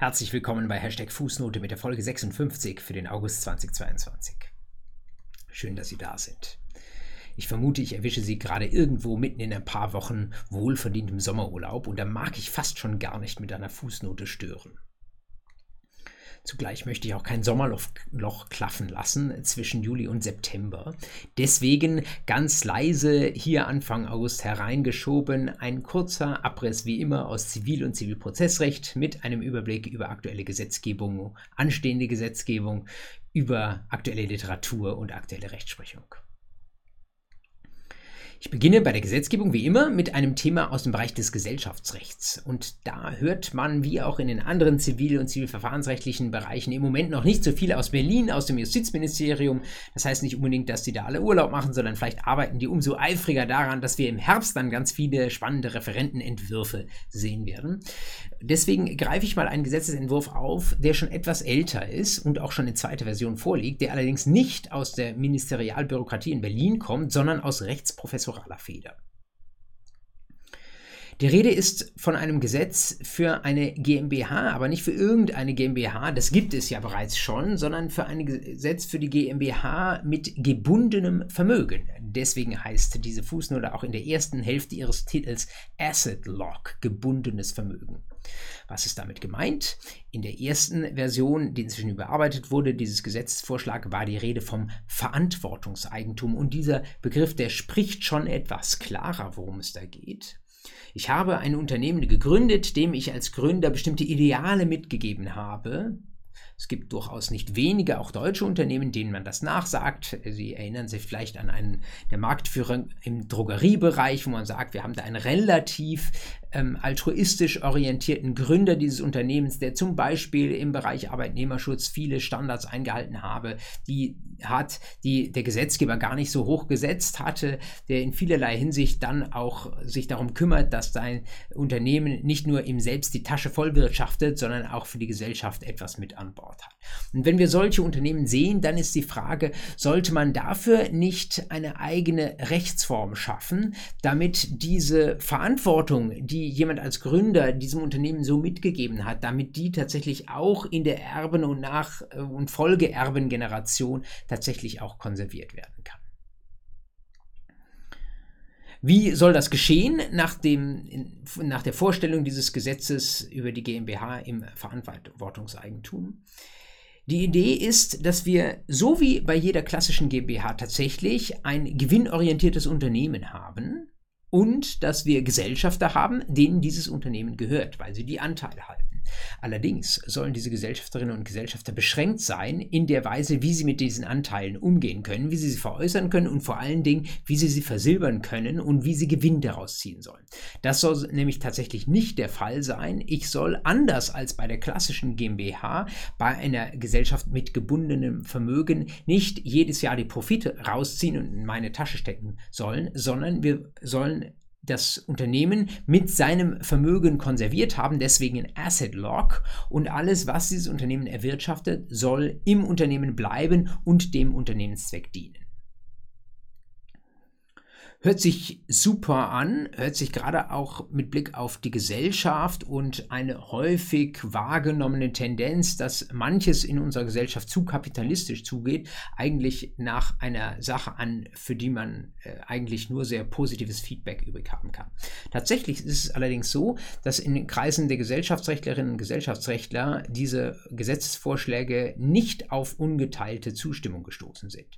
Herzlich willkommen bei Hashtag Fußnote mit der Folge 56 für den August 2022. Schön, dass Sie da sind. Ich vermute, ich erwische Sie gerade irgendwo mitten in ein paar Wochen wohlverdientem Sommerurlaub und da mag ich fast schon gar nicht mit einer Fußnote stören. Zugleich möchte ich auch kein Sommerloch Loch klaffen lassen zwischen Juli und September. Deswegen ganz leise hier Anfang August hereingeschoben ein kurzer Abriss wie immer aus Zivil- und Zivilprozessrecht mit einem Überblick über aktuelle Gesetzgebung, anstehende Gesetzgebung, über aktuelle Literatur und aktuelle Rechtsprechung. Ich beginne bei der Gesetzgebung wie immer mit einem Thema aus dem Bereich des Gesellschaftsrechts. Und da hört man, wie auch in den anderen zivil- und zivilverfahrensrechtlichen Bereichen, im Moment noch nicht so viel aus Berlin, aus dem Justizministerium. Das heißt nicht unbedingt, dass die da alle Urlaub machen, sondern vielleicht arbeiten die umso eifriger daran, dass wir im Herbst dann ganz viele spannende Referentenentwürfe sehen werden. Deswegen greife ich mal einen Gesetzesentwurf auf, der schon etwas älter ist und auch schon in zweiter Version vorliegt, der allerdings nicht aus der Ministerialbürokratie in Berlin kommt, sondern aus rechtsprofessoraler Feder. Die Rede ist von einem Gesetz für eine GmbH, aber nicht für irgendeine GmbH, das gibt es ja bereits schon, sondern für ein Gesetz für die GmbH mit gebundenem Vermögen. Deswegen heißt diese Fußnote auch in der ersten Hälfte ihres Titels Asset Lock, gebundenes Vermögen. Was ist damit gemeint? In der ersten Version, die inzwischen überarbeitet wurde, dieses Gesetzesvorschlag, war die Rede vom Verantwortungseigentum. Und dieser Begriff, der spricht schon etwas klarer, worum es da geht. Ich habe ein Unternehmen gegründet, dem ich als Gründer bestimmte Ideale mitgegeben habe, es gibt durchaus nicht wenige, auch deutsche Unternehmen, denen man das nachsagt. Sie erinnern sich vielleicht an einen der Marktführer im Drogeriebereich, wo man sagt, wir haben da einen relativ ähm, altruistisch orientierten Gründer dieses Unternehmens, der zum Beispiel im Bereich Arbeitnehmerschutz viele Standards eingehalten habe, die hat, die der Gesetzgeber gar nicht so hoch gesetzt hatte, der in vielerlei Hinsicht dann auch sich darum kümmert, dass sein Unternehmen nicht nur ihm selbst die Tasche voll wirtschaftet, sondern auch für die Gesellschaft etwas mit an Bord hat. Und wenn wir solche Unternehmen sehen, dann ist die Frage, sollte man dafür nicht eine eigene Rechtsform schaffen, damit diese Verantwortung, die jemand als Gründer diesem Unternehmen so mitgegeben hat, damit die tatsächlich auch in der Erben- und Nach- und Folgeerbengeneration tatsächlich auch konserviert werden kann. Wie soll das geschehen nach, dem, nach der Vorstellung dieses Gesetzes über die GmbH im Verantwortungseigentum? Die Idee ist, dass wir so wie bei jeder klassischen GmbH tatsächlich ein gewinnorientiertes Unternehmen haben, und dass wir Gesellschafter haben, denen dieses Unternehmen gehört, weil sie die Anteile halten. Allerdings sollen diese Gesellschafterinnen und Gesellschafter beschränkt sein in der Weise, wie sie mit diesen Anteilen umgehen können, wie sie sie veräußern können und vor allen Dingen, wie sie sie versilbern können und wie sie Gewinn daraus ziehen sollen. Das soll nämlich tatsächlich nicht der Fall sein. Ich soll anders als bei der klassischen GmbH bei einer Gesellschaft mit gebundenem Vermögen nicht jedes Jahr die Profite rausziehen und in meine Tasche stecken sollen, sondern wir sollen das Unternehmen mit seinem Vermögen konserviert haben, deswegen ein Asset Lock und alles, was dieses Unternehmen erwirtschaftet, soll im Unternehmen bleiben und dem Unternehmenszweck dienen. Hört sich super an, hört sich gerade auch mit Blick auf die Gesellschaft und eine häufig wahrgenommene Tendenz, dass manches in unserer Gesellschaft zu kapitalistisch zugeht, eigentlich nach einer Sache an, für die man äh, eigentlich nur sehr positives Feedback übrig haben kann. Tatsächlich ist es allerdings so, dass in den Kreisen der Gesellschaftsrechtlerinnen und Gesellschaftsrechtler diese Gesetzesvorschläge nicht auf ungeteilte Zustimmung gestoßen sind.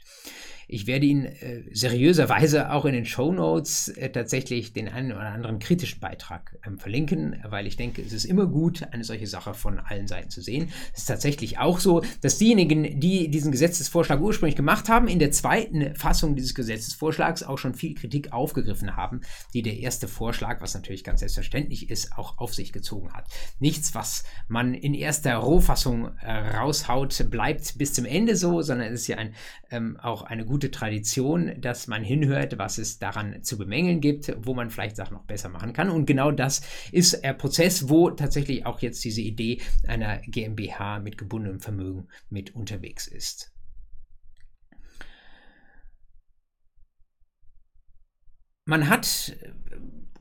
Ich werde Ihnen äh, seriöserweise auch in den Show Notes äh, tatsächlich den einen oder anderen kritischen Beitrag ähm, verlinken, weil ich denke, es ist immer gut, eine solche Sache von allen Seiten zu sehen. Es ist tatsächlich auch so, dass diejenigen, die diesen Gesetzesvorschlag ursprünglich gemacht haben, in der zweiten Fassung dieses Gesetzesvorschlags auch schon viel Kritik aufgegriffen haben, die der erste Vorschlag, was natürlich ganz selbstverständlich ist, auch auf sich gezogen hat. Nichts, was man in erster Rohfassung äh, raushaut, bleibt bis zum Ende so, sondern es ist ja ein, ähm, auch eine gute gute Tradition, dass man hinhört, was es daran zu bemängeln gibt, wo man vielleicht Sachen noch besser machen kann. Und genau das ist der Prozess, wo tatsächlich auch jetzt diese Idee einer GmbH mit gebundenem Vermögen mit unterwegs ist. Man hat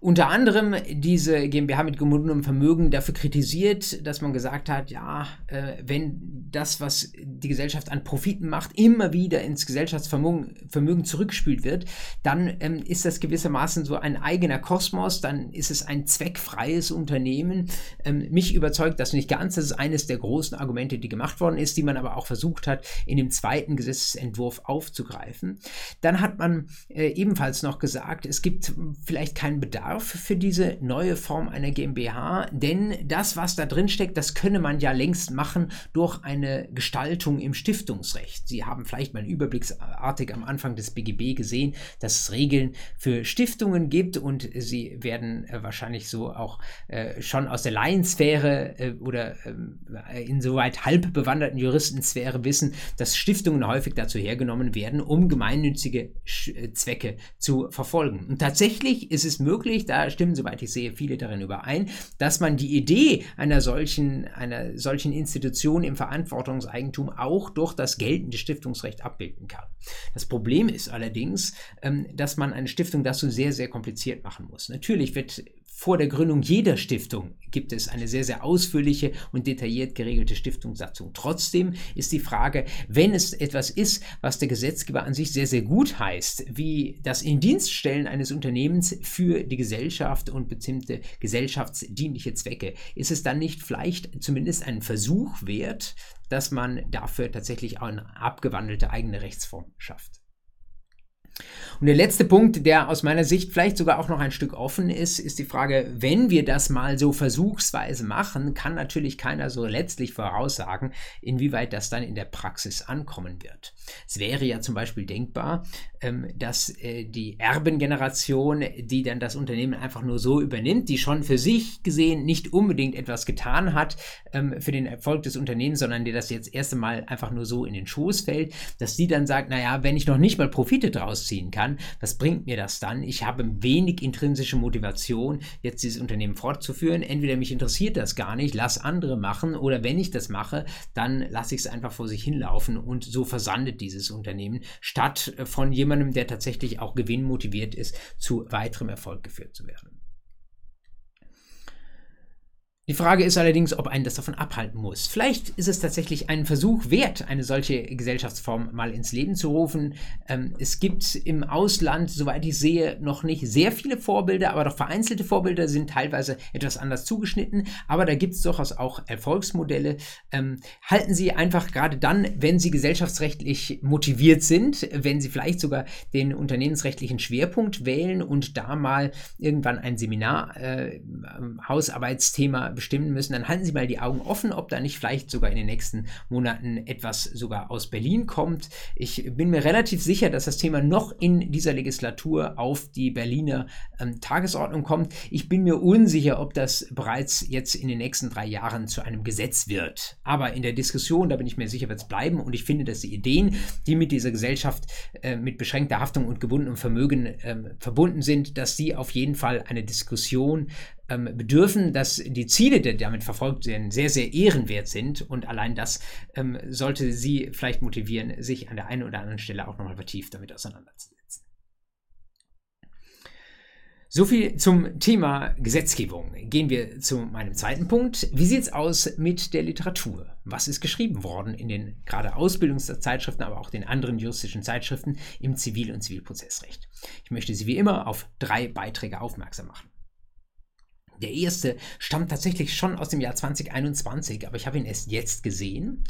unter anderem diese GmbH mit gebundenem Vermögen dafür kritisiert, dass man gesagt hat, ja, äh, wenn das, was die Gesellschaft an Profiten macht, immer wieder ins Gesellschaftsvermögen Vermögen zurückgespült wird, dann ähm, ist das gewissermaßen so ein eigener Kosmos, dann ist es ein zweckfreies Unternehmen. Ähm, mich überzeugt das nicht ganz. Das ist eines der großen Argumente, die gemacht worden ist, die man aber auch versucht hat, in dem zweiten Gesetzentwurf aufzugreifen. Dann hat man äh, ebenfalls noch gesagt, es gibt vielleicht keinen Bedarf Bedarf für diese neue Form einer GmbH, denn das, was da drin steckt, das könne man ja längst machen durch eine Gestaltung im Stiftungsrecht. Sie haben vielleicht mal überblicksartig am Anfang des BGB gesehen, dass es Regeln für Stiftungen gibt und Sie werden äh, wahrscheinlich so auch äh, schon aus der Laiensphäre äh, oder ähm, insoweit halb bewanderten Juristensphäre wissen, dass Stiftungen häufig dazu hergenommen werden, um gemeinnützige Sch äh, Zwecke zu verfolgen. Und tatsächlich ist es möglich, möglich, da stimmen, soweit ich sehe, viele darin überein, dass man die Idee einer solchen, einer solchen Institution im Verantwortungseigentum auch durch das geltende Stiftungsrecht abbilden kann. Das Problem ist allerdings, ähm, dass man eine Stiftung so sehr, sehr kompliziert machen muss. Natürlich wird vor der Gründung jeder Stiftung gibt es eine sehr, sehr ausführliche und detailliert geregelte Stiftungssatzung. Trotzdem ist die Frage, wenn es etwas ist, was der Gesetzgeber an sich sehr, sehr gut heißt, wie das Indienststellen eines Unternehmens für die Gesellschaft und bestimmte gesellschaftsdienliche Zwecke, ist es dann nicht vielleicht zumindest ein Versuch wert, dass man dafür tatsächlich auch eine abgewandelte eigene Rechtsform schafft. Und der letzte Punkt, der aus meiner Sicht vielleicht sogar auch noch ein Stück offen ist, ist die Frage, wenn wir das mal so versuchsweise machen, kann natürlich keiner so letztlich voraussagen, inwieweit das dann in der Praxis ankommen wird. Es wäre ja zum Beispiel denkbar, ähm, dass äh, die Erbengeneration, die dann das Unternehmen einfach nur so übernimmt, die schon für sich gesehen nicht unbedingt etwas getan hat ähm, für den Erfolg des Unternehmens, sondern die das jetzt erst einmal einfach nur so in den Schoß fällt, dass die dann sagt, naja, wenn ich noch nicht mal Profite draus ziehen kann, was bringt mir das dann? Ich habe wenig intrinsische Motivation, jetzt dieses Unternehmen fortzuführen. Entweder mich interessiert das gar nicht, lass andere machen, oder wenn ich das mache, dann lasse ich es einfach vor sich hinlaufen und so versandet dieses Unternehmen, statt äh, von jemandem, der tatsächlich auch gewinnmotiviert ist, zu weiterem Erfolg geführt zu werden. Die Frage ist allerdings, ob einen das davon abhalten muss. Vielleicht ist es tatsächlich ein Versuch wert, eine solche Gesellschaftsform mal ins Leben zu rufen. Ähm, es gibt im Ausland, soweit ich sehe, noch nicht sehr viele Vorbilder, aber doch vereinzelte Vorbilder sind teilweise etwas anders zugeschnitten. Aber da gibt es durchaus auch Erfolgsmodelle. Ähm, halten Sie einfach gerade dann, wenn Sie gesellschaftsrechtlich motiviert sind, wenn Sie vielleicht sogar den unternehmensrechtlichen Schwerpunkt wählen und da mal irgendwann ein Seminar, äh, Hausarbeitsthema bestimmen müssen, dann halten Sie mal die Augen offen, ob da nicht vielleicht sogar in den nächsten Monaten etwas sogar aus Berlin kommt. Ich bin mir relativ sicher, dass das Thema noch in dieser Legislatur auf die Berliner ähm, Tagesordnung kommt. Ich bin mir unsicher, ob das bereits jetzt in den nächsten drei Jahren zu einem Gesetz wird. Aber in der Diskussion, da bin ich mir sicher, wird es bleiben. Und ich finde, dass die Ideen, die mit dieser Gesellschaft äh, mit beschränkter Haftung und gebundenem Vermögen äh, verbunden sind, dass die auf jeden Fall eine Diskussion ähm, bedürfen, dass die Ziele, die damit verfolgt werden, sehr, sehr ehrenwert sind. Und allein das ähm, sollte Sie vielleicht motivieren, sich an der einen oder anderen Stelle auch nochmal vertieft damit auseinanderzusetzen. So viel zum Thema Gesetzgebung. Gehen wir zu meinem zweiten Punkt. Wie sieht es aus mit der Literatur? Was ist geschrieben worden in den gerade Ausbildungszeitschriften, aber auch den anderen juristischen Zeitschriften im Zivil- und Zivilprozessrecht? Ich möchte Sie wie immer auf drei Beiträge aufmerksam machen. Der erste stammt tatsächlich schon aus dem Jahr 2021, aber ich habe ihn erst jetzt gesehen.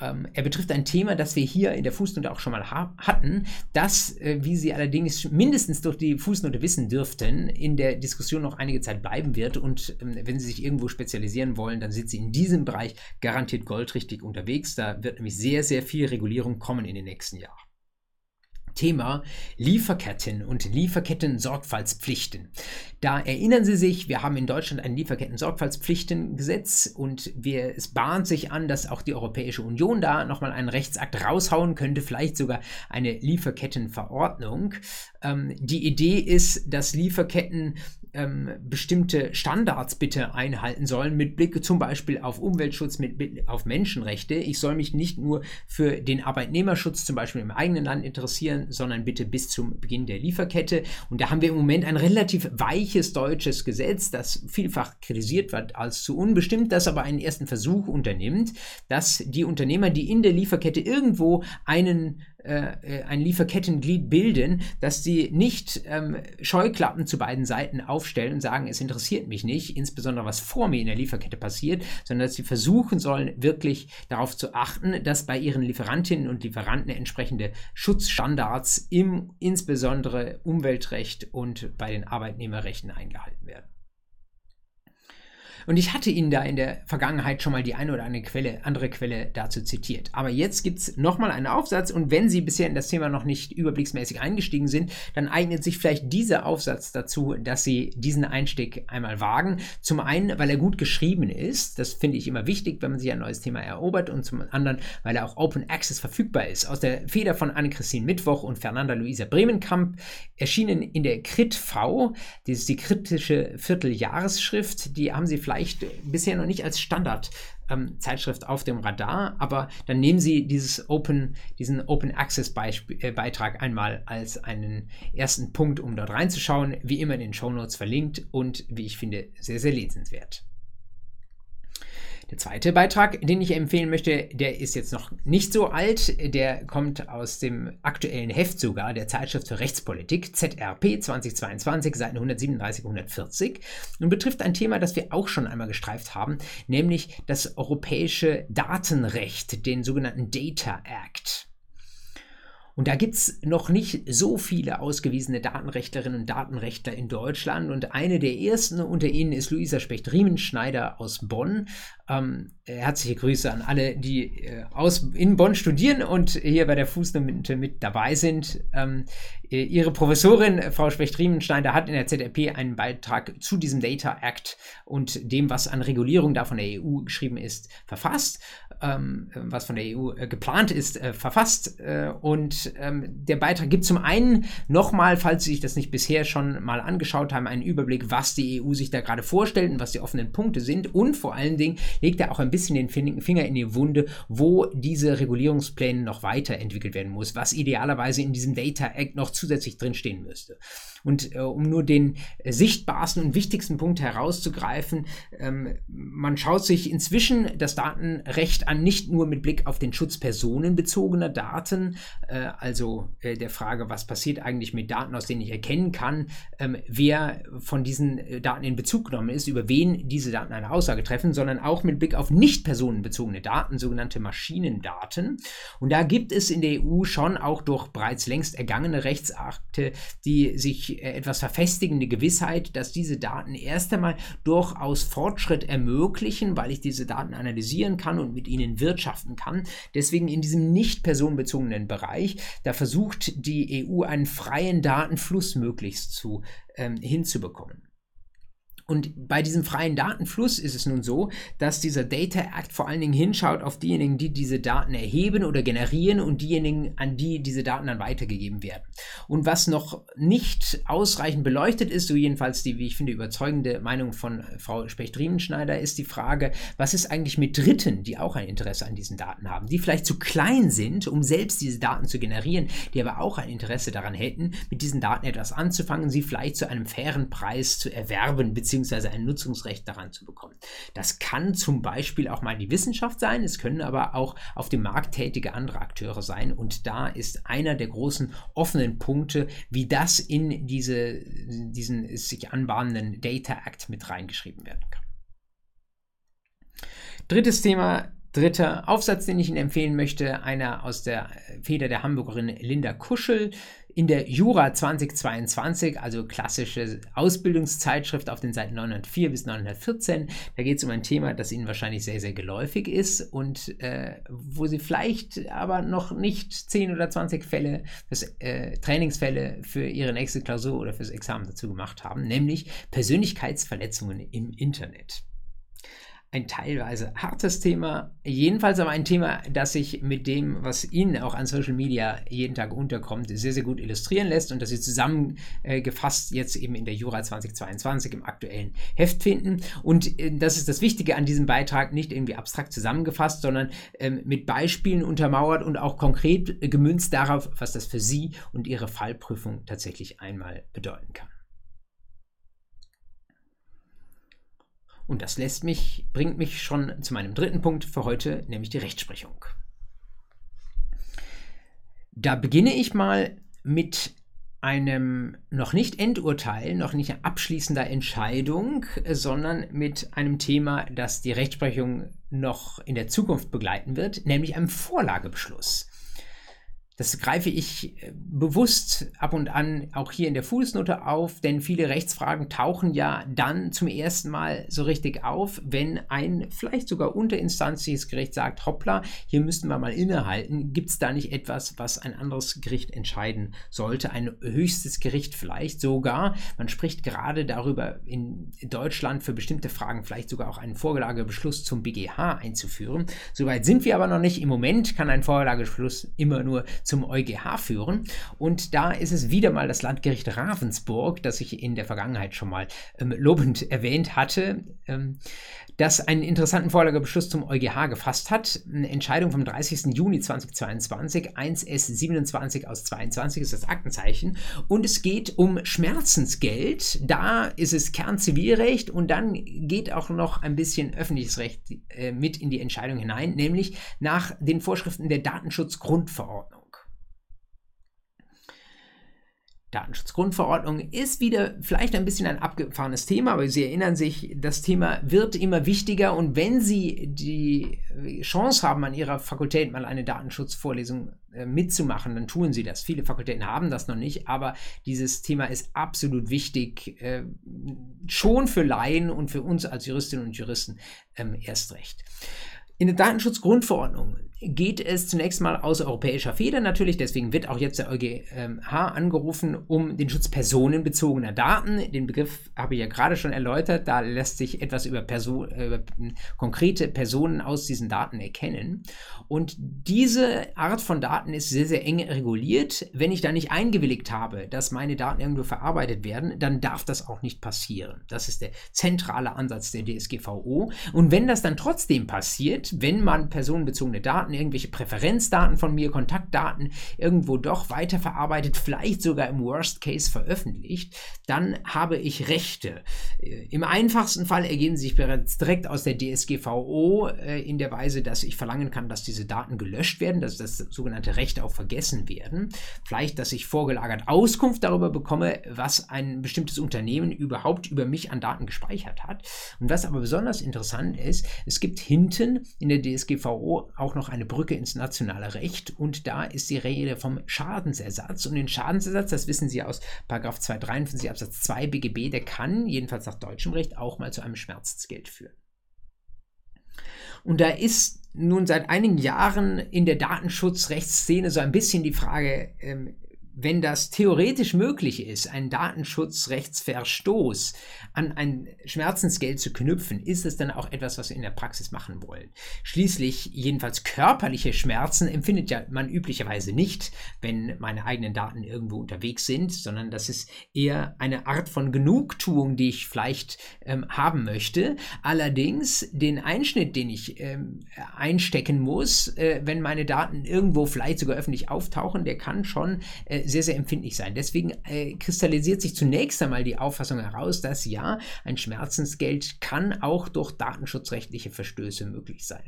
Ähm, er betrifft ein Thema, das wir hier in der Fußnote auch schon mal ha hatten, das, äh, wie Sie allerdings mindestens durch die Fußnote wissen dürften, in der Diskussion noch einige Zeit bleiben wird. Und ähm, wenn Sie sich irgendwo spezialisieren wollen, dann sind Sie in diesem Bereich garantiert goldrichtig unterwegs. Da wird nämlich sehr, sehr viel Regulierung kommen in den nächsten Jahren. Thema Lieferketten und Lieferketten-Sorgfaltspflichten. Da erinnern Sie sich, wir haben in Deutschland ein Lieferketten-Sorgfaltspflichtengesetz und wir, es bahnt sich an, dass auch die Europäische Union da nochmal einen Rechtsakt raushauen könnte, vielleicht sogar eine Lieferkettenverordnung. Ähm, die Idee ist, dass Lieferketten ähm, bestimmte Standards bitte einhalten sollen, mit Blick zum Beispiel auf Umweltschutz, mit Blick auf Menschenrechte. Ich soll mich nicht nur für den Arbeitnehmerschutz zum Beispiel im eigenen Land interessieren, sondern bitte bis zum Beginn der Lieferkette. Und da haben wir im Moment ein relativ weiches deutsches Gesetz, das vielfach kritisiert wird als zu unbestimmt, das aber einen ersten Versuch unternimmt, dass die Unternehmer, die in der Lieferkette irgendwo einen äh, äh, ein Lieferkettenglied bilden, dass sie nicht ähm, Scheuklappen zu beiden Seiten aufstellen und sagen, es interessiert mich nicht, insbesondere was vor mir in der Lieferkette passiert, sondern dass sie versuchen sollen, wirklich darauf zu achten, dass bei ihren Lieferantinnen und Lieferanten entsprechende Schutzstandards im insbesondere Umweltrecht und bei den Arbeitnehmerrechten eingehalten werden. Und ich hatte Ihnen da in der Vergangenheit schon mal die eine oder andere Quelle, andere Quelle dazu zitiert. Aber jetzt gibt es nochmal einen Aufsatz und wenn Sie bisher in das Thema noch nicht überblicksmäßig eingestiegen sind, dann eignet sich vielleicht dieser Aufsatz dazu, dass Sie diesen Einstieg einmal wagen. Zum einen, weil er gut geschrieben ist, das finde ich immer wichtig, wenn man sich ein neues Thema erobert und zum anderen, weil er auch Open Access verfügbar ist. Aus der Feder von Anne-Christine Mittwoch und Fernanda Luisa Bremenkamp erschienen in der Crit V, das ist die kritische Vierteljahresschrift, die haben Sie vielleicht vielleicht bisher noch nicht als Standard ähm, auf dem Radar, aber dann nehmen Sie dieses Open, diesen Open Access äh, Beitrag einmal als einen ersten Punkt, um dort reinzuschauen. Wie immer in den Show Notes verlinkt und wie ich finde, sehr, sehr lesenswert. Der zweite Beitrag, den ich empfehlen möchte, der ist jetzt noch nicht so alt. Der kommt aus dem aktuellen Heft sogar der Zeitschrift für Rechtspolitik, ZRP 2022, Seiten 137, 140 und betrifft ein Thema, das wir auch schon einmal gestreift haben, nämlich das europäische Datenrecht, den sogenannten Data Act. Und da gibt es noch nicht so viele ausgewiesene Datenrechtlerinnen und Datenrechtler in Deutschland. Und eine der ersten unter ihnen ist Luisa Specht-Riemenschneider aus Bonn. Ähm, herzliche Grüße an alle, die äh, aus, in Bonn studieren und hier bei der Fußnote mit dabei sind. Ähm, äh, ihre Professorin, Frau Specht-Riemenschneider, hat in der ZRP einen Beitrag zu diesem Data Act und dem, was an Regulierung da von der EU geschrieben ist, verfasst ähm, was von der EU äh, geplant ist, äh, verfasst. Äh, und ähm, der Beitrag gibt zum einen nochmal, falls Sie sich das nicht bisher schon mal angeschaut haben, einen Überblick, was die EU sich da gerade vorstellt und was die offenen Punkte sind. Und vor allen Dingen legt er auch ein bisschen den Finger in die Wunde, wo diese Regulierungspläne noch weiterentwickelt werden muss, was idealerweise in diesem Data Act noch zusätzlich drinstehen müsste. Und äh, um nur den äh, sichtbarsten und wichtigsten Punkt herauszugreifen, ähm, man schaut sich inzwischen das Datenrecht an, nicht nur mit Blick auf den Schutz personenbezogener Daten, äh, also äh, der Frage, was passiert eigentlich mit Daten, aus denen ich erkennen kann, ähm, wer von diesen äh, Daten in Bezug genommen ist, über wen diese Daten eine Aussage treffen, sondern auch mit Blick auf nicht personenbezogene Daten, sogenannte Maschinendaten. Und da gibt es in der EU schon auch durch bereits längst ergangene Rechtsakte, die sich äh, etwas verfestigende Gewissheit, dass diese Daten erst einmal durchaus Fortschritt ermöglichen, weil ich diese Daten analysieren kann und mit ihnen wirtschaften kann. Deswegen in diesem nicht personenbezogenen Bereich, da versucht die EU einen freien Datenfluss möglichst zu ähm, hinzubekommen. Und bei diesem freien Datenfluss ist es nun so, dass dieser Data Act vor allen Dingen hinschaut auf diejenigen, die diese Daten erheben oder generieren und diejenigen, an die diese Daten dann weitergegeben werden. Und was noch nicht ausreichend beleuchtet ist, so jedenfalls die, wie ich finde, überzeugende Meinung von Frau Specht-Riemenschneider, ist die Frage, was ist eigentlich mit Dritten, die auch ein Interesse an diesen Daten haben, die vielleicht zu klein sind, um selbst diese Daten zu generieren, die aber auch ein Interesse daran hätten, mit diesen Daten etwas anzufangen, sie vielleicht zu einem fairen Preis zu erwerben, beziehungsweise beziehungsweise ein Nutzungsrecht daran zu bekommen. Das kann zum Beispiel auch mal die Wissenschaft sein, es können aber auch auf dem Markt tätige andere Akteure sein und da ist einer der großen offenen Punkte, wie das in diese, diesen sich anbahnenden Data Act mit reingeschrieben werden kann. Drittes Thema, dritter Aufsatz, den ich Ihnen empfehlen möchte, einer aus der Feder der Hamburgerin Linda Kuschel in der Jura 2022, also klassische Ausbildungszeitschrift auf den Seiten 904 bis 914. Da geht es um ein Thema, das Ihnen wahrscheinlich sehr, sehr geläufig ist und äh, wo Sie vielleicht aber noch nicht 10 oder 20 Fälle, fürs, äh, Trainingsfälle für Ihre nächste Klausur oder fürs Examen dazu gemacht haben, nämlich Persönlichkeitsverletzungen im Internet. Ein teilweise hartes Thema, jedenfalls aber ein Thema, das sich mit dem, was Ihnen auch an Social Media jeden Tag unterkommt, sehr, sehr gut illustrieren lässt und das Sie zusammengefasst jetzt eben in der Jura 2022 im aktuellen Heft finden. Und äh, das ist das Wichtige an diesem Beitrag, nicht irgendwie abstrakt zusammengefasst, sondern ähm, mit Beispielen untermauert und auch konkret gemünzt darauf, was das für Sie und Ihre Fallprüfung tatsächlich einmal bedeuten kann. Und das lässt mich, bringt mich schon zu meinem dritten Punkt für heute, nämlich die Rechtsprechung. Da beginne ich mal mit einem noch nicht Endurteil, noch nicht abschließender Entscheidung, sondern mit einem Thema, das die Rechtsprechung noch in der Zukunft begleiten wird, nämlich einem Vorlagebeschluss. Das greife ich äh, bewusst ab und an auch hier in der Fußnote auf, denn viele Rechtsfragen tauchen ja dann zum ersten Mal so richtig auf, wenn ein vielleicht sogar unterinstanzliches Gericht sagt, hoppla, hier müssten wir mal innehalten. Gibt es da nicht etwas, was ein anderes Gericht entscheiden sollte? Ein höchstes Gericht vielleicht sogar. Man spricht gerade darüber, in Deutschland für bestimmte Fragen vielleicht sogar auch einen Vorlagebeschluss zum BGH einzuführen. Soweit sind wir aber noch nicht. Im Moment kann ein Vorlagebeschluss immer nur zum EuGH führen. Und da ist es wieder mal das Landgericht Ravensburg, das ich in der Vergangenheit schon mal ähm, lobend erwähnt hatte, ähm, das einen interessanten Vorlagebeschluss zum EuGH gefasst hat. Eine Entscheidung vom 30. Juni 2022, 1S27 aus 22 ist das Aktenzeichen. Und es geht um Schmerzensgeld. Da ist es Kernzivilrecht und dann geht auch noch ein bisschen öffentliches Recht äh, mit in die Entscheidung hinein, nämlich nach den Vorschriften der Datenschutzgrundverordnung. Datenschutzgrundverordnung ist wieder vielleicht ein bisschen ein abgefahrenes Thema, aber Sie erinnern sich, das Thema wird immer wichtiger und wenn Sie die Chance haben, an Ihrer Fakultät mal eine Datenschutzvorlesung äh, mitzumachen, dann tun Sie das. Viele Fakultäten haben das noch nicht, aber dieses Thema ist absolut wichtig, äh, schon für Laien und für uns als Juristinnen und Juristen ähm, erst recht. In der Datenschutzgrundverordnung geht es zunächst mal aus europäischer Feder natürlich, deswegen wird auch jetzt der EuGH angerufen, um den Schutz personenbezogener Daten. Den Begriff habe ich ja gerade schon erläutert, da lässt sich etwas über, Person, über konkrete Personen aus diesen Daten erkennen. Und diese Art von Daten ist sehr, sehr eng reguliert. Wenn ich da nicht eingewilligt habe, dass meine Daten irgendwo verarbeitet werden, dann darf das auch nicht passieren. Das ist der zentrale Ansatz der DSGVO. Und wenn das dann trotzdem passiert, wenn man personenbezogene Daten, irgendwelche Präferenzdaten von mir, Kontaktdaten irgendwo doch weiterverarbeitet, vielleicht sogar im Worst Case veröffentlicht, dann habe ich Rechte. Äh, Im einfachsten Fall ergeben sich bereits direkt aus der DSGVO äh, in der Weise, dass ich verlangen kann, dass diese Daten gelöscht werden, dass das sogenannte Recht auf Vergessen werden. Vielleicht, dass ich vorgelagert Auskunft darüber bekomme, was ein bestimmtes Unternehmen überhaupt über mich an Daten gespeichert hat. Und was aber besonders interessant ist, es gibt hinten in der DSGVO auch noch eine Brücke ins nationale Recht und da ist die Rede vom Schadensersatz. Und den Schadensersatz, das wissen Sie aus 253 Absatz 2 BGB, der kann, jedenfalls nach deutschem Recht, auch mal zu einem Schmerzensgeld führen. Und da ist nun seit einigen Jahren in der Datenschutzrechtsszene so ein bisschen die Frage, ähm, wenn das theoretisch möglich ist, einen Datenschutzrechtsverstoß an ein Schmerzensgeld zu knüpfen, ist es dann auch etwas, was wir in der Praxis machen wollen. Schließlich, jedenfalls körperliche Schmerzen empfindet ja man üblicherweise nicht, wenn meine eigenen Daten irgendwo unterwegs sind, sondern das ist eher eine Art von Genugtuung, die ich vielleicht ähm, haben möchte. Allerdings den Einschnitt, den ich ähm, einstecken muss, äh, wenn meine Daten irgendwo vielleicht sogar öffentlich auftauchen, der kann schon äh, sehr, sehr empfindlich sein. Deswegen äh, kristallisiert sich zunächst einmal die Auffassung heraus, dass ja, ein Schmerzensgeld kann auch durch datenschutzrechtliche Verstöße möglich sein.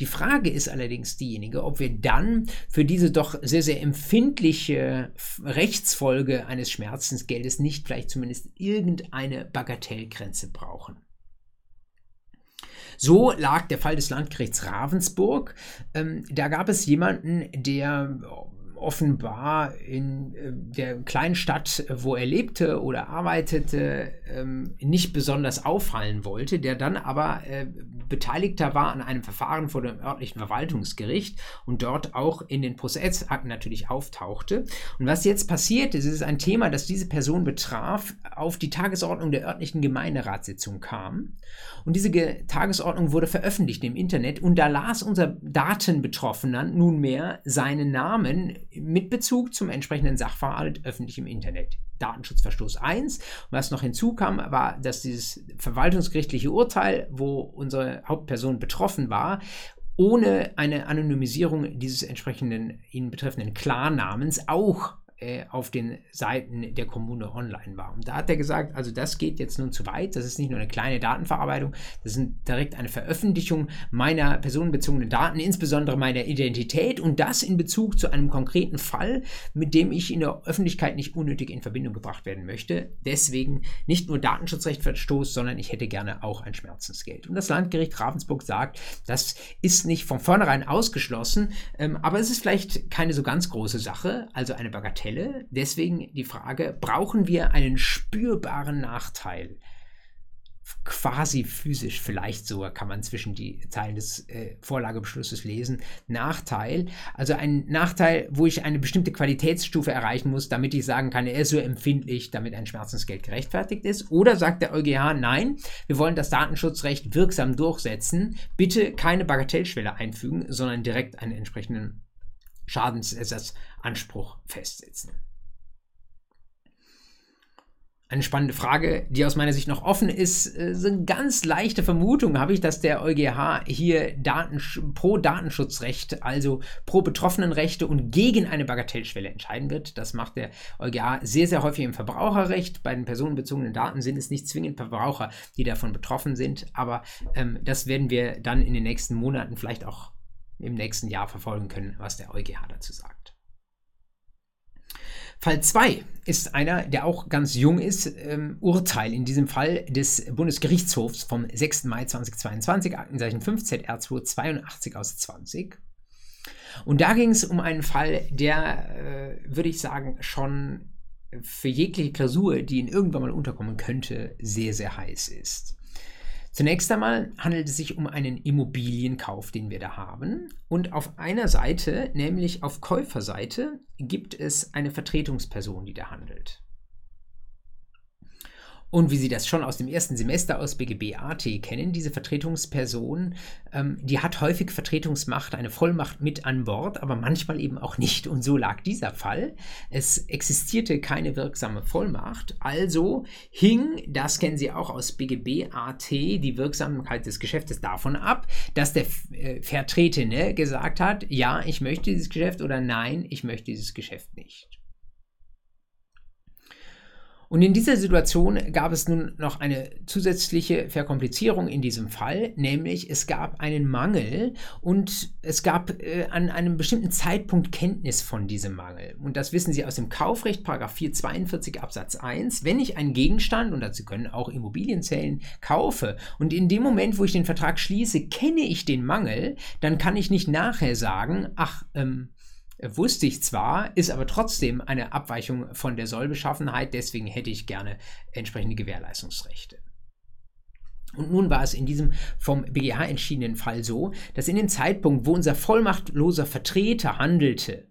Die Frage ist allerdings diejenige, ob wir dann für diese doch sehr, sehr empfindliche Rechtsfolge eines Schmerzensgeldes nicht vielleicht zumindest irgendeine Bagatellgrenze brauchen. So lag der Fall des Landgerichts Ravensburg. Ähm, da gab es jemanden, der offenbar in äh, der kleinen Stadt, wo er lebte oder arbeitete, ähm, nicht besonders auffallen wollte, der dann aber äh, Beteiligter war an einem Verfahren vor dem örtlichen Verwaltungsgericht und dort auch in den Prozessakten natürlich auftauchte. Und was jetzt passiert ist, ist ein Thema, das diese Person betraf, auf die Tagesordnung der örtlichen Gemeinderatssitzung kam. Und diese Ge Tagesordnung wurde veröffentlicht im Internet und da las unser Datenbetroffener nunmehr seinen Namen mit Bezug zum entsprechenden Sachverhalt öffentlich im Internet. Datenschutzverstoß 1. Und was noch hinzukam, war, dass dieses verwaltungsgerichtliche Urteil, wo unsere Hauptperson betroffen war, ohne eine Anonymisierung dieses entsprechenden ihn betreffenden Klarnamens auch äh, auf den Seiten der Kommune online war. Und da hat er gesagt, also das geht jetzt nun zu weit, das ist nicht nur eine kleine Datenverarbeitung, das ist direkt eine Veröffentlichung meiner personenbezogenen Daten, insbesondere meiner Identität und das in Bezug zu einem konkreten Fall, mit dem ich in der Öffentlichkeit nicht unnötig in Verbindung gebracht werden möchte. Deswegen nicht nur Datenschutzrechtverstoß, sondern ich hätte gerne auch ein Schmerzensgeld. Und das Landgericht Ravensburg sagt, das ist nicht von vornherein ausgeschlossen, ähm, aber es ist vielleicht keine so ganz große Sache, also eine Bagatelle Fälle. Deswegen die Frage, brauchen wir einen spürbaren Nachteil? quasi physisch, vielleicht sogar kann man zwischen die Zeilen des äh, Vorlagebeschlusses lesen, Nachteil. Also ein Nachteil, wo ich eine bestimmte Qualitätsstufe erreichen muss, damit ich sagen kann, er ist so empfindlich, damit ein Schmerzensgeld gerechtfertigt ist. Oder sagt der EuGH, nein, wir wollen das Datenschutzrecht wirksam durchsetzen, bitte keine Bagatellschwelle einfügen, sondern direkt einen entsprechenden Schadensersatzanspruch festsetzen. Eine spannende Frage, die aus meiner Sicht noch offen ist, äh, so eine ganz leichte Vermutung habe ich, dass der EuGH hier Datensch pro Datenschutzrecht, also pro Betroffenenrechte und gegen eine Bagatellschwelle entscheiden wird. Das macht der EuGH sehr, sehr häufig im Verbraucherrecht. Bei den personenbezogenen Daten sind es nicht zwingend Verbraucher, die davon betroffen sind, aber ähm, das werden wir dann in den nächsten Monaten vielleicht auch im nächsten Jahr verfolgen können, was der EuGH dazu sagt. Fall 2 ist einer, der auch ganz jung ist, ähm, Urteil in diesem Fall des Bundesgerichtshofs vom 6. Mai 2022, Aktenzeichen 5 ZR2 82 aus 20. Und da ging es um einen Fall, der, äh, würde ich sagen, schon für jegliche Klausur, die ihn irgendwann mal unterkommen könnte, sehr, sehr heiß ist. Zunächst einmal handelt es sich um einen Immobilienkauf, den wir da haben. Und auf einer Seite, nämlich auf Käuferseite, gibt es eine Vertretungsperson, die da handelt. Und wie Sie das schon aus dem ersten Semester aus BGB AT kennen, diese Vertretungsperson, ähm, die hat häufig Vertretungsmacht, eine Vollmacht mit an Bord, aber manchmal eben auch nicht. Und so lag dieser Fall. Es existierte keine wirksame Vollmacht, also hing, das kennen Sie auch aus BGB AT, die Wirksamkeit des Geschäftes davon ab, dass der äh, Vertretene gesagt hat, ja, ich möchte dieses Geschäft oder nein, ich möchte dieses Geschäft nicht. Und in dieser Situation gab es nun noch eine zusätzliche Verkomplizierung in diesem Fall, nämlich es gab einen Mangel und es gab äh, an einem bestimmten Zeitpunkt Kenntnis von diesem Mangel. Und das wissen Sie aus dem Kaufrecht, Paragraph 442 Absatz 1. Wenn ich einen Gegenstand, und dazu können auch Immobilien zählen, kaufe und in dem Moment, wo ich den Vertrag schließe, kenne ich den Mangel, dann kann ich nicht nachher sagen, ach, ähm, wusste ich zwar, ist aber trotzdem eine Abweichung von der Sollbeschaffenheit, deswegen hätte ich gerne entsprechende Gewährleistungsrechte. Und nun war es in diesem vom BGH entschiedenen Fall so, dass in dem Zeitpunkt, wo unser vollmachtloser Vertreter handelte,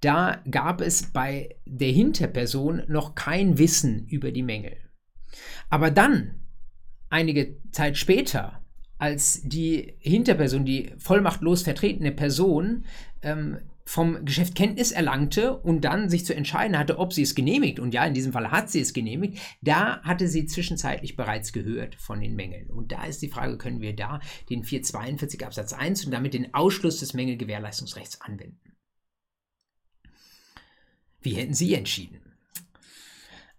da gab es bei der Hinterperson noch kein Wissen über die Mängel. Aber dann, einige Zeit später, als die Hinterperson, die vollmachtlos vertretene Person, ähm, vom Geschäft Kenntnis erlangte und dann sich zu entscheiden hatte, ob sie es genehmigt. Und ja, in diesem Fall hat sie es genehmigt. Da hatte sie zwischenzeitlich bereits gehört von den Mängeln. Und da ist die Frage, können wir da den 442 Absatz 1 und damit den Ausschluss des Mängelgewährleistungsrechts anwenden? Wie hätten Sie entschieden?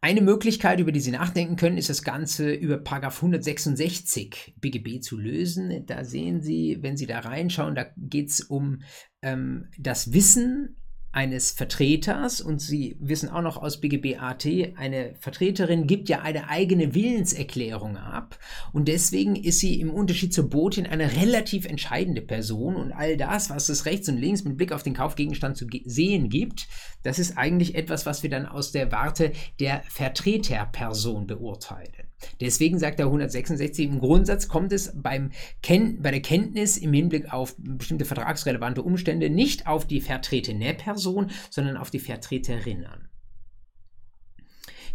Eine Möglichkeit, über die Sie nachdenken können, ist das Ganze über 166 BGB zu lösen. Da sehen Sie, wenn Sie da reinschauen, da geht es um ähm, das Wissen eines Vertreters und Sie wissen auch noch aus BGBAT, eine Vertreterin gibt ja eine eigene Willenserklärung ab und deswegen ist sie im Unterschied zur Botin eine relativ entscheidende Person und all das, was es rechts und links mit Blick auf den Kaufgegenstand zu sehen gibt, das ist eigentlich etwas, was wir dann aus der Warte der Vertreterperson beurteilen. Deswegen sagt er 166, im Grundsatz kommt es beim Ken bei der Kenntnis im Hinblick auf bestimmte vertragsrelevante Umstände nicht auf die vertretene Person, sondern auf die Vertreterin an.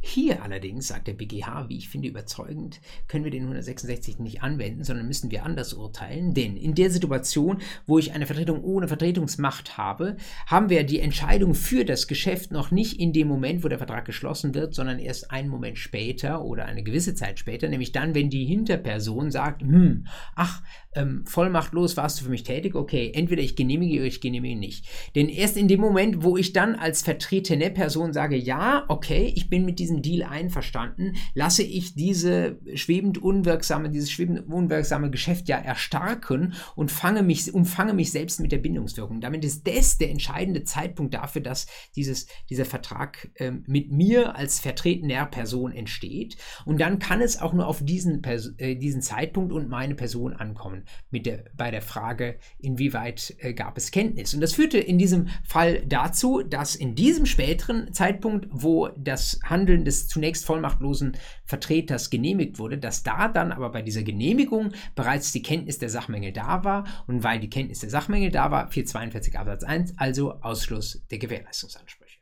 Hier allerdings, sagt der BGH, wie ich finde überzeugend, können wir den 166 nicht anwenden, sondern müssen wir anders urteilen. Denn in der Situation, wo ich eine Vertretung ohne Vertretungsmacht habe, haben wir die Entscheidung für das Geschäft noch nicht in dem Moment, wo der Vertrag geschlossen wird, sondern erst einen Moment später oder eine gewisse Zeit später, nämlich dann, wenn die Hinterperson sagt, hm, ach, ähm, vollmachtlos warst du für mich tätig, okay, entweder ich genehmige oder ich genehmige nicht. Denn erst in dem Moment, wo ich dann als vertretene Person sage, ja, okay, ich bin mit diesem Deal einverstanden, lasse ich diese schwebend unwirksame, dieses schwebend unwirksame Geschäft ja erstarken und fange mich, umfange mich selbst mit der Bindungswirkung. Damit ist das der entscheidende Zeitpunkt dafür, dass dieses, dieser Vertrag ähm, mit mir als vertretener Person entsteht. Und dann kann es auch nur auf diesen, äh, diesen Zeitpunkt und meine Person ankommen mit der, bei der Frage, inwieweit äh, gab es Kenntnis. Und das führte in diesem Fall dazu, dass in diesem späteren Zeitpunkt, wo das Handeln des zunächst vollmachtlosen Vertreters genehmigt wurde, dass da dann aber bei dieser Genehmigung bereits die Kenntnis der Sachmängel da war. Und weil die Kenntnis der Sachmängel da war, 442 Absatz 1, also Ausschluss der Gewährleistungsansprüche.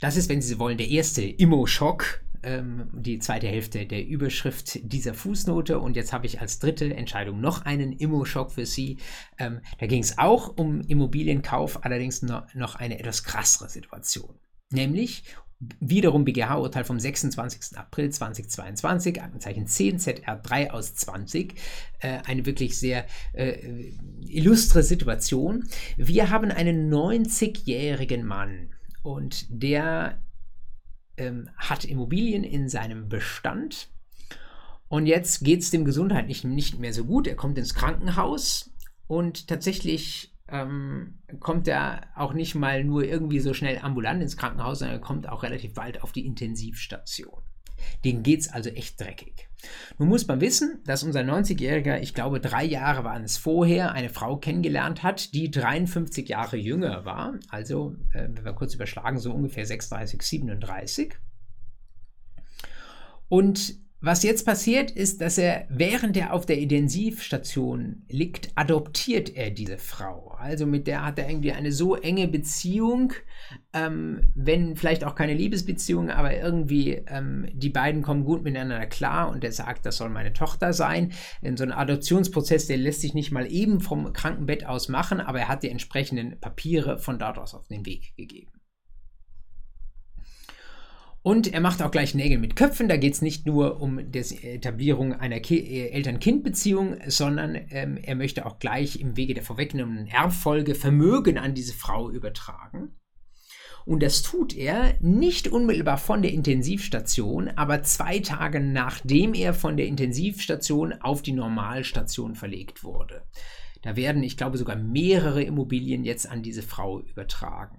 Das ist, wenn Sie wollen, der erste Immo-Schock, ähm, die zweite Hälfte der Überschrift dieser Fußnote. Und jetzt habe ich als dritte Entscheidung noch einen Immo-Schock für Sie. Ähm, da ging es auch um Immobilienkauf, allerdings noch, noch eine etwas krassere Situation. Nämlich wiederum BGH-Urteil vom 26. April 2022, Aktenzeichen 10 ZR3 aus 20. Äh, eine wirklich sehr äh, illustre Situation. Wir haben einen 90-jährigen Mann und der ähm, hat Immobilien in seinem Bestand. Und jetzt geht es dem gesundheitlich nicht mehr so gut. Er kommt ins Krankenhaus und tatsächlich ähm, kommt er auch nicht mal nur irgendwie so schnell ambulant ins Krankenhaus, sondern er kommt auch relativ bald auf die Intensivstation. Denen geht es also echt dreckig. Nun muss man wissen, dass unser 90-Jähriger, ich glaube drei Jahre waren es vorher, eine Frau kennengelernt hat, die 53 Jahre jünger war. Also, äh, wenn wir kurz überschlagen, so ungefähr 36, 37. Und was jetzt passiert ist, dass er, während er auf der Intensivstation liegt, adoptiert er diese Frau. Also mit der hat er irgendwie eine so enge Beziehung, ähm, wenn vielleicht auch keine Liebesbeziehung, aber irgendwie ähm, die beiden kommen gut miteinander klar und er sagt, das soll meine Tochter sein. In so einem Adoptionsprozess, der lässt sich nicht mal eben vom Krankenbett aus machen, aber er hat die entsprechenden Papiere von dort aus auf den Weg gegeben. Und er macht auch gleich Nägel mit Köpfen. Da geht es nicht nur um die Etablierung einer äh, Eltern-Kind-Beziehung, sondern ähm, er möchte auch gleich im Wege der vorweggenommenen Erbfolge Vermögen an diese Frau übertragen. Und das tut er nicht unmittelbar von der Intensivstation, aber zwei Tage nachdem er von der Intensivstation auf die Normalstation verlegt wurde. Da werden, ich glaube, sogar mehrere Immobilien jetzt an diese Frau übertragen.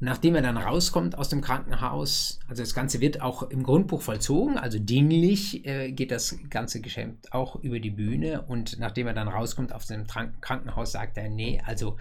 Und nachdem er dann rauskommt aus dem Krankenhaus, also das Ganze wird auch im Grundbuch vollzogen, also dinglich äh, geht das ganze Geschäft auch über die Bühne. Und nachdem er dann rauskommt aus dem Krankenhaus, sagt er, nee, also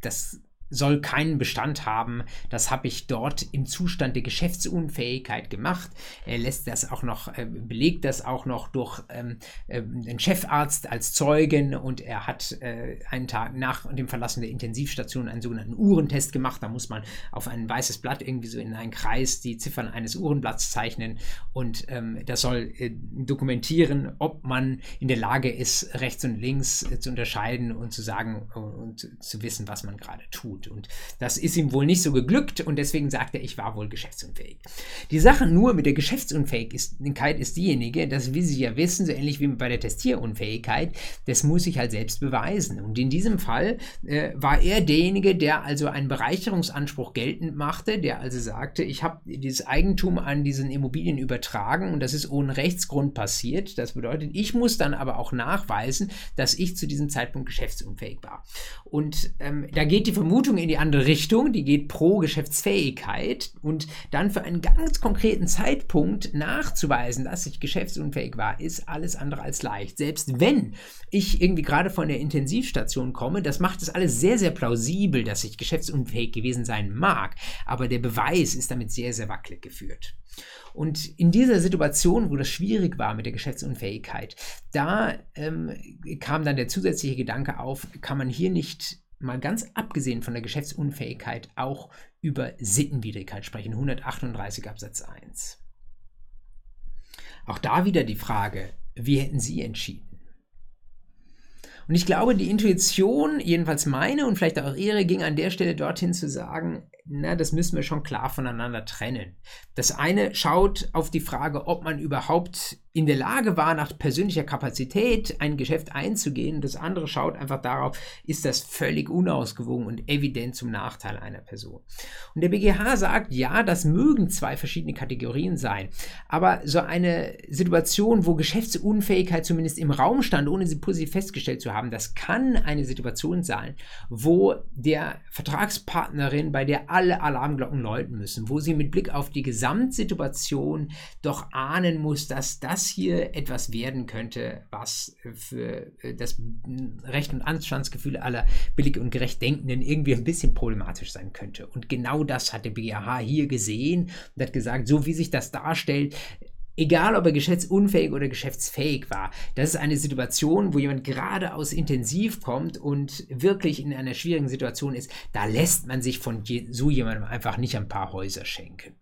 das soll keinen Bestand haben. Das habe ich dort im Zustand der Geschäftsunfähigkeit gemacht. Er lässt das auch noch, äh, belegt das auch noch durch ähm, äh, den Chefarzt als Zeugen und er hat äh, einen Tag nach dem Verlassen der Intensivstation einen sogenannten Uhrentest gemacht. Da muss man auf ein weißes Blatt irgendwie so in einen Kreis die Ziffern eines Uhrenblatts zeichnen und ähm, das soll äh, dokumentieren, ob man in der Lage ist, rechts und links äh, zu unterscheiden und zu sagen und zu wissen, was man gerade tut. Gut. Und das ist ihm wohl nicht so geglückt und deswegen sagt er, ich war wohl geschäftsunfähig. Die Sache nur mit der Geschäftsunfähigkeit ist diejenige, dass, wie Sie ja wissen, so ähnlich wie bei der Testierunfähigkeit, das muss ich halt selbst beweisen. Und in diesem Fall äh, war er derjenige, der also einen Bereicherungsanspruch geltend machte, der also sagte, ich habe dieses Eigentum an diesen Immobilien übertragen und das ist ohne Rechtsgrund passiert. Das bedeutet, ich muss dann aber auch nachweisen, dass ich zu diesem Zeitpunkt geschäftsunfähig war. Und ähm, da geht die Vermutung in die andere Richtung, die geht pro Geschäftsfähigkeit und dann für einen ganz konkreten Zeitpunkt nachzuweisen, dass ich geschäftsunfähig war, ist alles andere als leicht. Selbst wenn ich irgendwie gerade von der Intensivstation komme, das macht es alles sehr, sehr plausibel, dass ich geschäftsunfähig gewesen sein mag, aber der Beweis ist damit sehr, sehr wackelig geführt. Und in dieser Situation, wo das schwierig war mit der Geschäftsunfähigkeit, da ähm, kam dann der zusätzliche Gedanke auf, kann man hier nicht mal ganz abgesehen von der Geschäftsunfähigkeit auch über Sittenwidrigkeit sprechen, 138 Absatz 1. Auch da wieder die Frage, wie hätten Sie entschieden? Und ich glaube, die Intuition, jedenfalls meine und vielleicht auch Ihre, ging an der Stelle dorthin zu sagen, na, das müssen wir schon klar voneinander trennen. Das eine schaut auf die Frage, ob man überhaupt in der Lage war, nach persönlicher Kapazität ein Geschäft einzugehen. Das andere schaut einfach darauf, ist das völlig unausgewogen und evident zum Nachteil einer Person. Und der BGH sagt, ja, das mögen zwei verschiedene Kategorien sein, aber so eine Situation, wo Geschäftsunfähigkeit zumindest im Raum stand, ohne sie positiv festgestellt zu haben, das kann eine Situation sein, wo der Vertragspartnerin, bei der alle Alarmglocken läuten müssen, wo sie mit Blick auf die Gesamtsituation doch ahnen muss, dass das hier etwas werden könnte, was für äh, das Recht- und Anstandsgefühl aller billig und gerecht Denkenden irgendwie ein bisschen problematisch sein könnte. Und genau das hat der BGH hier gesehen und hat gesagt, so wie sich das darstellt, egal ob er geschäftsunfähig oder geschäftsfähig war. Das ist eine Situation, wo jemand gerade aus Intensiv kommt und wirklich in einer schwierigen Situation ist. Da lässt man sich von so jemandem einfach nicht ein paar Häuser schenken.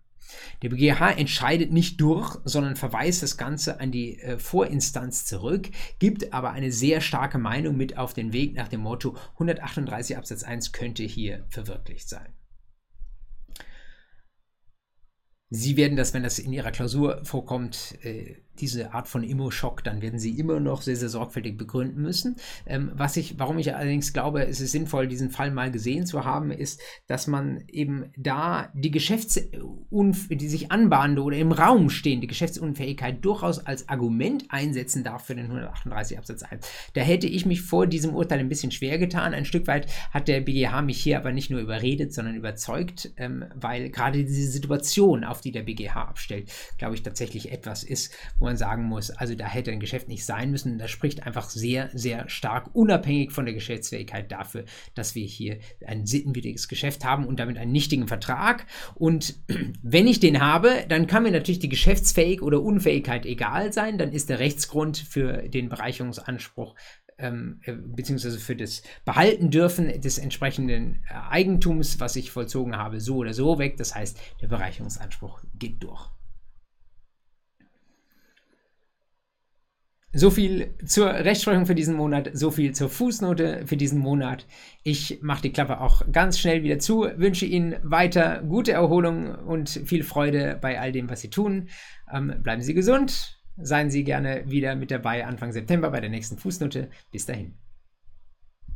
Der BGH entscheidet nicht durch, sondern verweist das Ganze an die äh, Vorinstanz zurück, gibt aber eine sehr starke Meinung mit auf den Weg nach dem Motto 138 Absatz 1 könnte hier verwirklicht sein. Sie werden das, wenn das in Ihrer Klausur vorkommt, äh, diese Art von Immo-Schock, dann werden Sie immer noch sehr, sehr sorgfältig begründen müssen. Ähm, was ich, warum ich allerdings glaube, es ist sinnvoll, diesen Fall mal gesehen zu haben, ist, dass man eben da die Geschäfts die sich anbahnende oder im Raum stehende Geschäftsunfähigkeit durchaus als Argument einsetzen darf für den 138 Absatz 1. Da hätte ich mich vor diesem Urteil ein bisschen schwer getan. Ein Stück weit hat der BGH mich hier aber nicht nur überredet, sondern überzeugt, ähm, weil gerade diese Situation, auf die der BGH abstellt, glaube ich, tatsächlich etwas ist, wo man sagen muss, also da hätte ein Geschäft nicht sein müssen. Das spricht einfach sehr, sehr stark unabhängig von der Geschäftsfähigkeit dafür, dass wir hier ein sittenwidriges Geschäft haben und damit einen nichtigen Vertrag. Und wenn ich den habe, dann kann mir natürlich die Geschäftsfähig oder Unfähigkeit egal sein. Dann ist der Rechtsgrund für den Bereicherungsanspruch ähm, äh, beziehungsweise für das Behalten dürfen des entsprechenden äh, Eigentums, was ich vollzogen habe, so oder so weg. Das heißt, der Bereicherungsanspruch geht durch. So viel zur Rechtsprechung für diesen Monat, so viel zur Fußnote für diesen Monat. Ich mache die Klappe auch ganz schnell wieder zu, wünsche Ihnen weiter gute Erholung und viel Freude bei all dem, was Sie tun. Ähm, bleiben Sie gesund, seien Sie gerne wieder mit dabei Anfang September bei der nächsten Fußnote. Bis dahin.